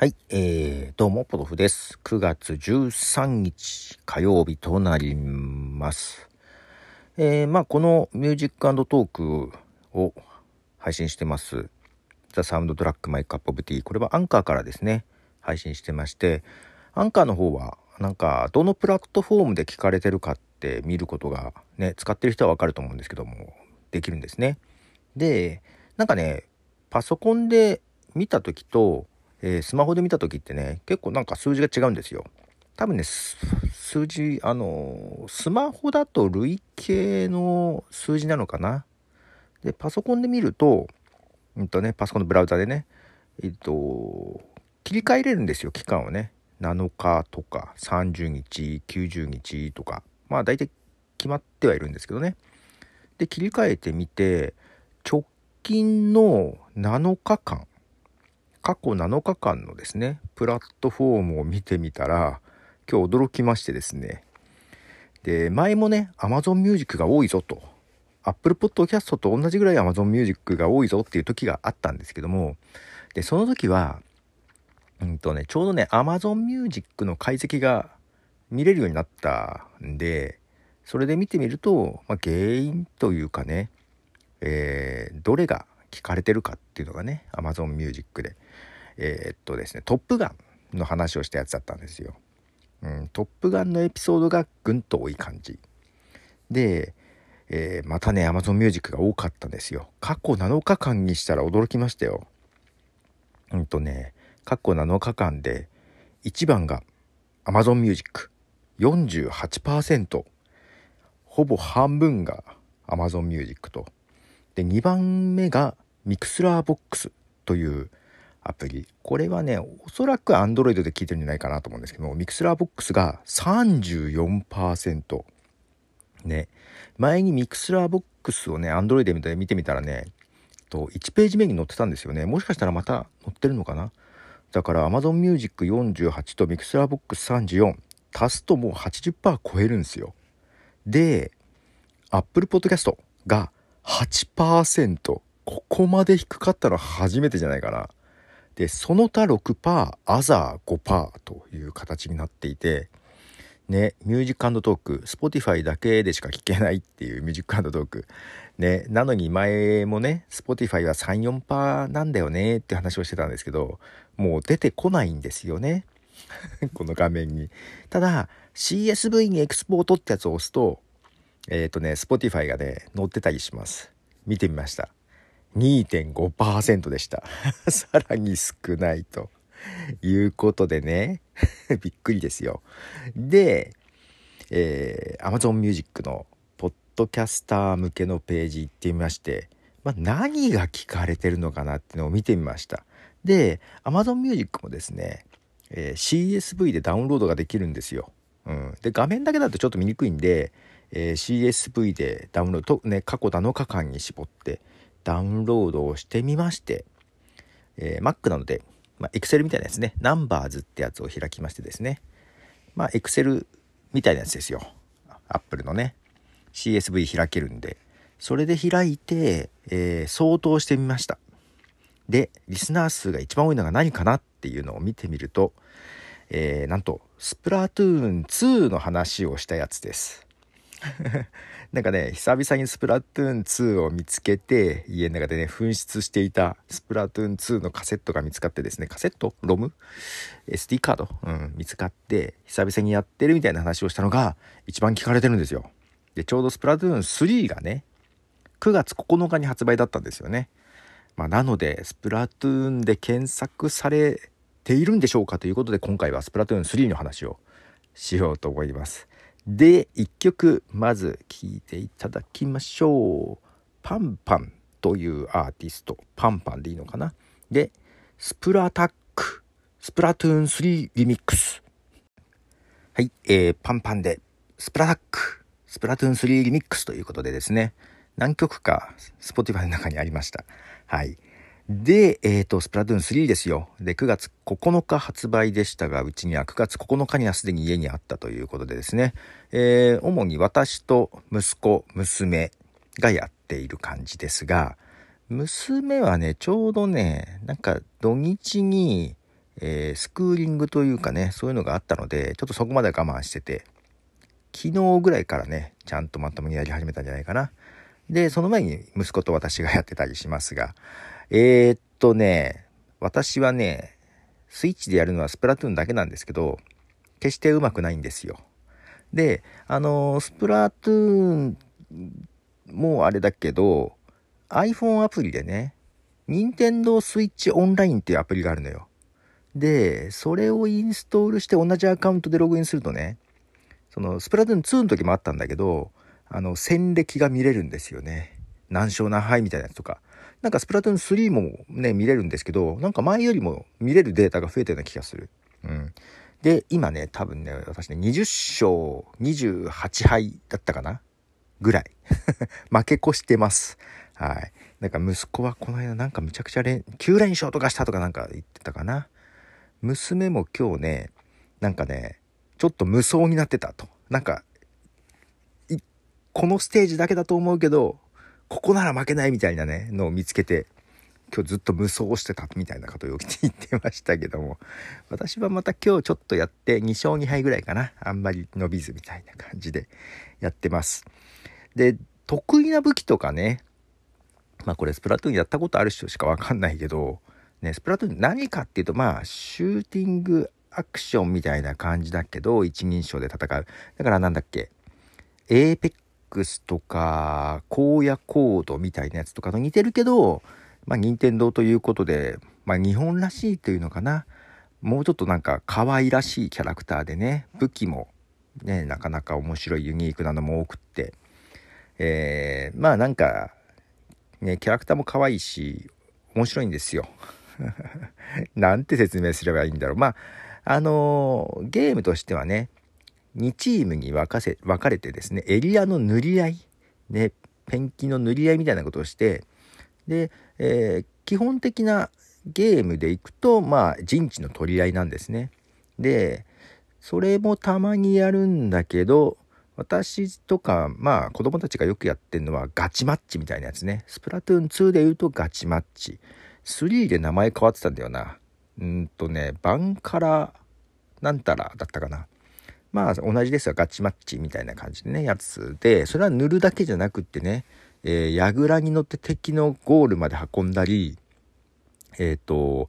はい、えー、どうも、ポトフです。9月13日火曜日となります。えー、まあ、このミュージックトークを配信してます。The Sound Track My Cup of Tea。これはアンカーからですね、配信してまして、アンカーの方は、なんか、どのプラットフォームで聞かれてるかって見ることが、ね、使ってる人はわかると思うんですけども、できるんですね。で、なんかね、パソコンで見た時と、えースマホで見た時ってね結構なんか数字が違うんですよ。多分ね数字あのスマホだと累計の数字なのかな。でパソコンで見るとうんとねパソコンのブラウザでねえっと切り替えれるんですよ期間をね。7日とか30日90日とか。まあ大体決まってはいるんですけどね。で切り替えてみて直近の7日間過去7日間のですねプラットフォームを見てみたら今日驚きましてですね。で前もね Amazon Music が多いぞと。Apple Podcast と同じぐらい Amazon Music が多いぞっていう時があったんですけども。でその時はうんとねちょうどね Amazon Music の解析が見れるようになったんでそれで見てみると、まあ、原因というかね、えーどれが聞かれてるかっていうのがね Amazon Music で。えーっとですね「トップガン」の話をしたやつだったんですよ。うん、トップガンのエピソードがぐんと多い感じ。で、えーまたね Amazon Music が多かったんですよ。過去7日間にしたら驚きましたよ。うんとね過去7日間で1番が Amazon Music。48%ほぼ半分が Amazon Music とで2番目が MixerBox というアプリ。これはねおそらく Android で聞いてるんじゃないかなと思うんですけど MixerBox が34%ね。前に MixerBox をね Android で見て見てみたらねと1ページ目に載ってたんですよね。もしかしたらまた載ってるのかな？だから Amazon Music 48と MixerBox 34足すともう80%超えるんですよ。で Apple Podcast が8%ここまで低かったのは初めてじゃないかな。でその他6%アザー5%という形になっていてねミュージックトーク Spotify だけでしか聞けないっていうミュージックトークねなのに前もね Spotify は34%なんだよねって話をしてたんですけどもう出てこないんですよね。この画面に。ただ CSV にエクスポートってやつを押すとえっ、とね Spotify がね載ってたりします。見てみました。2.5%でした。さらに少ないと。いうことでね。びっくりですよ。で、えー Amazon Music のポッドキャスター向けのページ行ってみまして、まあ、何が聞かれてるのかなっていうのを見てみました。で Amazon Music もですね、えー CSV でダウンロードができるんですよ、うん、で画面だけだとちょっと見にくいんで、えー CSV でダウンロードね過去7日間に絞ってダウンロードをしてみまして、えー Mac なので、まあ、Excel みたいなやつね。Numbers ってやつを開きましてですね。まあ Excel みたいなやつですよ。Apple のね。CSV 開けるんで。それで開いて、えー相当してみました。でリスナー数が一番多いのが何かなっていうのを見てみると、えーなんとスプラトゥーン2の話をしたやつです。なんかね久々にスプラトゥーン2を見つけて家の中でね紛失していたスプラトゥーン2のカセットが見つかってですねカセット？ロム？SD カード、うん、見つかって久々にやってるみたいな話をしたのが一番聞かれてるんですよ。でちょうどスプラトゥーン3がね9月9日に発売だったんですよね。まあ、なのでスプラトゥーンで検索されているんでしょうかということで今回はスプラトゥーン3の話をしようと思います。で1曲まず聴いていただきましょう。パンパンというアーティスト。パンパンでいいのかな？でスプラタック。スプラトゥーン3リミックス。はい、えー、パンパンで。スプラタック。スプラトゥーン3リミックスということでですね。何曲か Spotify の中にありました。はい。で、えっ、と、スプラトゥーン3ですよ。で、9月9日発売でしたが、うちには9月9日にはすでに家にあったということでですね、えー主に私と息子、娘がやっている感じですが、娘はね、ちょうどね、なんか土日に、えー、スクーリングというかね、そういうのがあったので、ちょっとそこまで我慢してて、昨日ぐらいからね、ちゃんとまともにやり始めたんじゃないかな。で、その前に息子と私がやってたりしますが、えー、っとね、私はね、スイッチでやるのはスプラトゥーンだけなんですけど、決してうまくないんですよ。で、あのスプラトゥーンもあれだけど、iPhone アプリでね、任天堂スイッチオンラインっていうアプリがあるのよ。で、それをインストールして同じアカウントでログインするとね、そのスプラトゥーン2の時もあったんだけど、あの、戦歴が見れるんですよね。何勝何敗みたいなやつとか。なんかスプラトゥーン3もね、見れるんですけど、なんか前よりも見れるデータが増えたような気がする。うん。で、今ね、多分ね、私ね、20勝28敗だったかな？ぐらい。負け越してます。はい。なんか息子はこの間なんかむちゃくちゃ連、9連勝とかしたとかなんか言ってたかな？娘も今日ね、なんかね、ちょっと無双になってたと。なんか、このステージだけだと思うけど、ここなら負けないみたいなね、のを見つけて、今日ずっと無双してたみたいなことを言ってましたけども、私はまた今日ちょっとやって2勝2敗ぐらいかな。あんまり伸びずみたいな感じでやってます。で、得意な武器とかね、まあこれスプラトゥーンやったことある人しかわかんないけど、ね、スプラトゥーン何かっていうとまあシューティングアクションみたいな感じだけど、一人称で戦う。だからなんだっけ、エーペックスとか、荒野コードみたいなやつとかと似てるけど、まあ、任天堂ということで、まあ、日本らしいというのかな。もうちょっとなんか可愛らしいキャラクターでね、武器もね、なかなか面白いユニークなのも多くって、えー、まあなんか、ね、キャラクターも可愛いし、面白いんですよ。なんて説明すればいいんだろう。まあ、あのー、ゲームとしてはね、2チームに分かせ分かれてですね、エリアの塗り合い、ね、ペンキの塗り合いみたいなことをして、で、えー、基本的なゲームでいくと、まあ、陣地の取り合いなんですね。で、それもたまにやるんだけど、私とか、まあ、子供たちがよくやってるのはガチマッチみたいなやつね。スプラトゥーン2で言うとガチマッチ。3で名前変わってたんだよな。うんとね、バンカラなんたらだったかな。まあ、同じですが、ガチマッチみたいな感じでね、やつで、それは塗るだけじゃなくってね、えー、櫓に乗って敵のゴールまで運んだり、えっ、ー、と、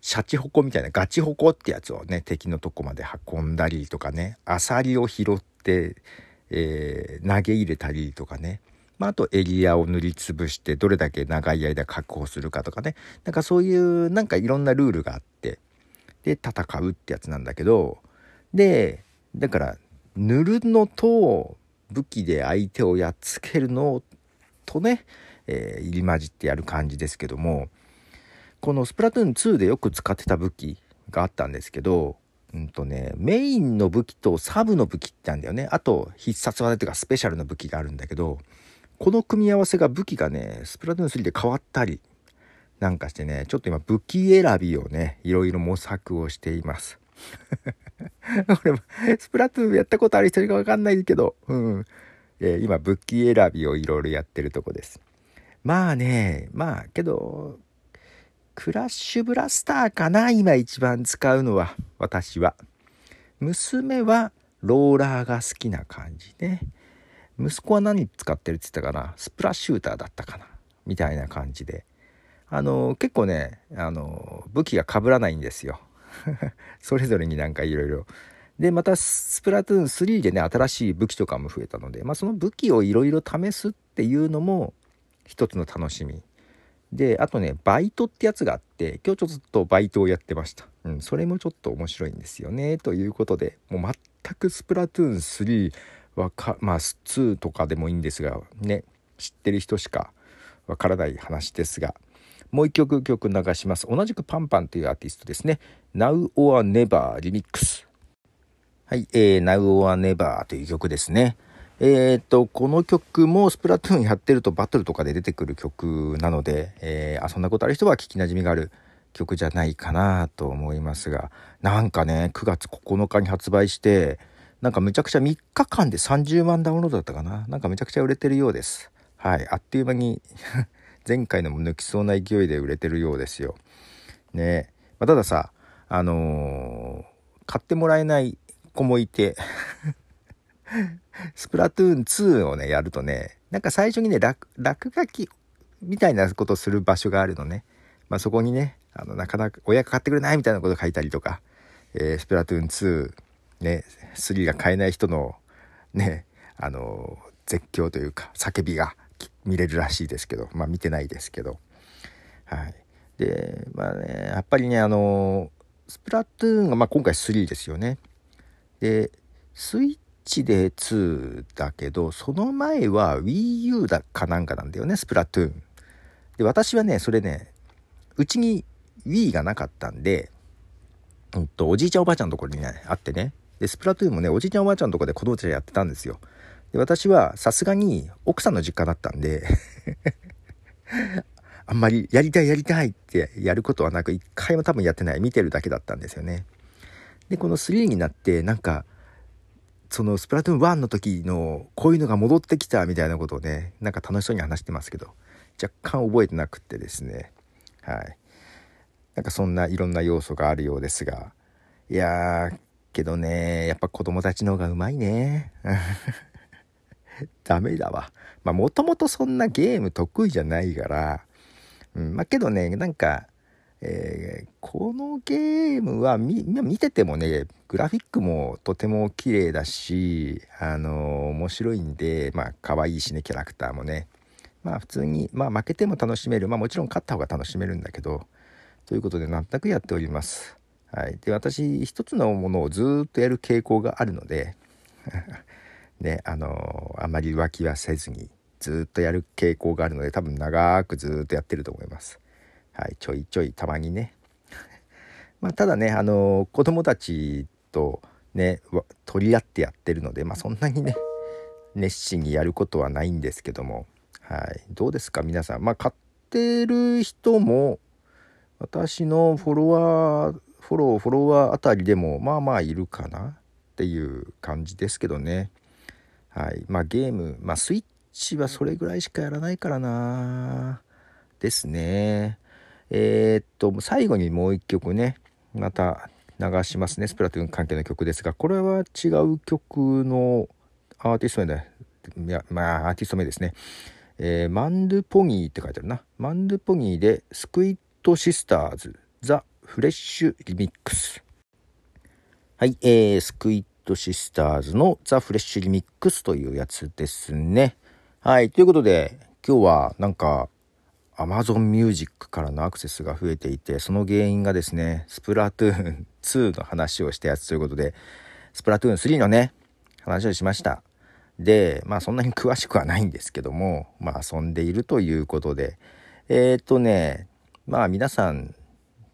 シャチホコみたいなガチホコってやつをね、敵のとこまで運んだりとかね、アサリを拾って、えー、投げ入れたりとかね、まあ、あとエリアを塗りつぶしてどれだけ長い間確保するかとかね、なんかそういうなんかいろんなルールがあって、で、戦うってやつなんだけど、で、だから塗るのと武器で相手をやっつけるのとね、えー、入り混じってやる感じですけどもこのスプラトゥーン2でよく使ってた武器があったんですけどうんとねメインの武器とサブの武器ってあるんだよね。あと必殺技というかスペシャルな武器があるんだけどこの組み合わせが武器がねスプラトゥーン3で変わったりなんかしてねちょっと今武器選びをねいろいろ模索をしています。俺もスプラトゥーンやったことある人かわかんないけど、うん。えー、今、武器選びをいろいろやってるとこです。まあね、まあ、けど、クラッシュブラスターかな今一番使うのは、私は。娘はローラーが好きな感じね。息子は何使ってるって言ったかな？スプラッシューターだったかな？みたいな感じで。あの、結構ね、あの、武器が被らないんですよ。それぞれになんかいろいろ。で、またスプラトゥーン3でね、新しい武器とかも増えたので、まあその武器をいろいろ試すっていうのも一つの楽しみ。で、あとね、バイトってやつがあって、今日ちょっとバイトをやってました。うん、それもちょっと面白いんですよね。ということで、もう全くスプラトゥーン3はか、まあ2とかでもいいんですが、ね、知ってる人しかわからない話ですが、もう一曲曲流します。同じくパンパンというアーティストですね。Now or Never リミックス。はい、えー、Now or Never という曲ですね。えー、っと、この曲もスプラトゥーンやってるとバトルとかで出てくる曲なので、えー、あ、そんなことある人は聞き馴染みがある曲じゃないかなと思いますが、なんかね、9月9日に発売して、なんかむちゃくちゃ3日間で30万ダウンロードだったかな。なんかめちゃくちゃ売れてるようです。はい、あっという間に前回のも抜きそうな勢いで売れてるようですよ。ねまあ、たださ、あのー、買ってもらえない子もいてスプラトゥーン2をね、やるとね、なんか最初にね、落書きみたいなことする場所があるのね。まあ、そこにね、あの、なかなか親が買ってくれないみたいなこと書いたりとか、えー、スプラトゥーン2、ね、3が買えない人の、ね、あの、絶叫というか、叫びが見れるらしいですけど、まあ見てないですけど。はい。で、まあね、やっぱりね、あの、スプラトゥーンが、まあ今回3ですよね。で、スイッチで2だけど、その前は Wii U だかなんかなんだよね、スプラトゥーン。で、私はね、それね、うちに Wii がなかったんで、うんと、おじいちゃんおばあちゃんのところにね、あってね。で、スプラトゥーンもね、おじいちゃんおばあちゃんのとこで子供たちがやってたんですよ。で、私はさすがに奥さんの実家だったんで あんまりやりたいやりたいってやることはなく、一回も多分やってない。見てるだけだったんですよね。で、この3になって、なんか、そのスプラトゥーン1の時のこういうのが戻ってきたみたいなことをね、なんか楽しそうに話してますけど、若干覚えてなくってですね。はい。なんかそんないろんな要素があるようですが、いやー、けどね、やっぱ子供たちの方がうまいね。ダメだわ。まあもともとそんなゲーム得意じゃないから、うん、まあけどね、なんか、えー、このゲームは見ててもね、グラフィックもとても綺麗だし、あのー、面白いんで、まあ可愛いしね、キャラクターもね。まあ普通に、まあ負けても楽しめる。まあもちろん勝った方が楽しめるんだけど、ということで全くやっております。はい。で、私、一つのものをずっとやる傾向があるので、ね、あの、あまり浮気はせずに、ずっとやる傾向があるので、多分長くずっとやってると思います。はい。ちょいちょいたまにね。まあ、ただね、あのー、子供たちとね、取り合ってやってるので、まあ、そんなにね、熱心にやることはないんですけども、はい。どうですか皆さん。まあ、買ってる人も、私のフォロワー、フォロー、フォロワーあたりでも、まあまあいるかなっていう感じですけどね。はい。まあゲーム、まあスイッチはそれぐらいしかやらないからなですね。えー、っと、最後にもう一曲ね、また流しますね。スプラトゥーン関係の曲ですが、これは違う曲のアーティスト名で、いや、まあアーティスト名ですね。えー、マンドゥポギーって書いてあるな。マンドゥポギーでスクイットシスターズザ・フレッシュリミックス。はい、えー、スクイットシスターズのザ・フレッシュリミックスというやつですね。はい、ということで、今日はなんか、Amazon Music からのアクセスが増えていて、その原因がですね、スプラトゥーン2の話をしたやつということで、スプラトゥーン3のね、話をしました。で、まあそんなに詳しくはないんですけども、まあ遊んでいるということで、えっ、とね、まあ皆さん、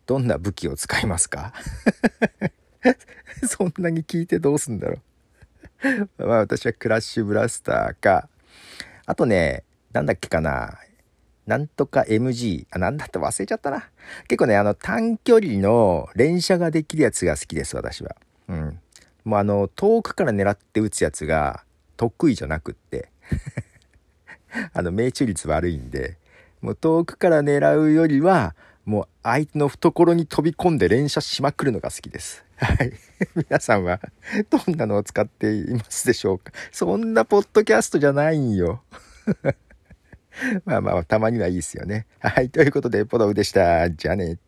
どんな武器を使いますか？そんなに聞いてどうすんだろう まあ私はクラッシュブラスターか、あとね、なんだっけかな。なんとか MG。あ、なんだって忘れちゃったな。結構ね、あの短距離の連射ができるやつが好きです、私は。うん。もうあの、遠くから狙って撃つやつが得意じゃなくって あの、命中率悪いんで、もう遠くから狙うよりは、もう相手の懐に飛び込んで連射しまくるのが好きです。はい。皆さんはどんなのを使っていますでしょうか？そんなポッドキャストじゃないんよ。まあまあ、たまにはいいですよね。はい。ということで、ポドウでした。じゃあね。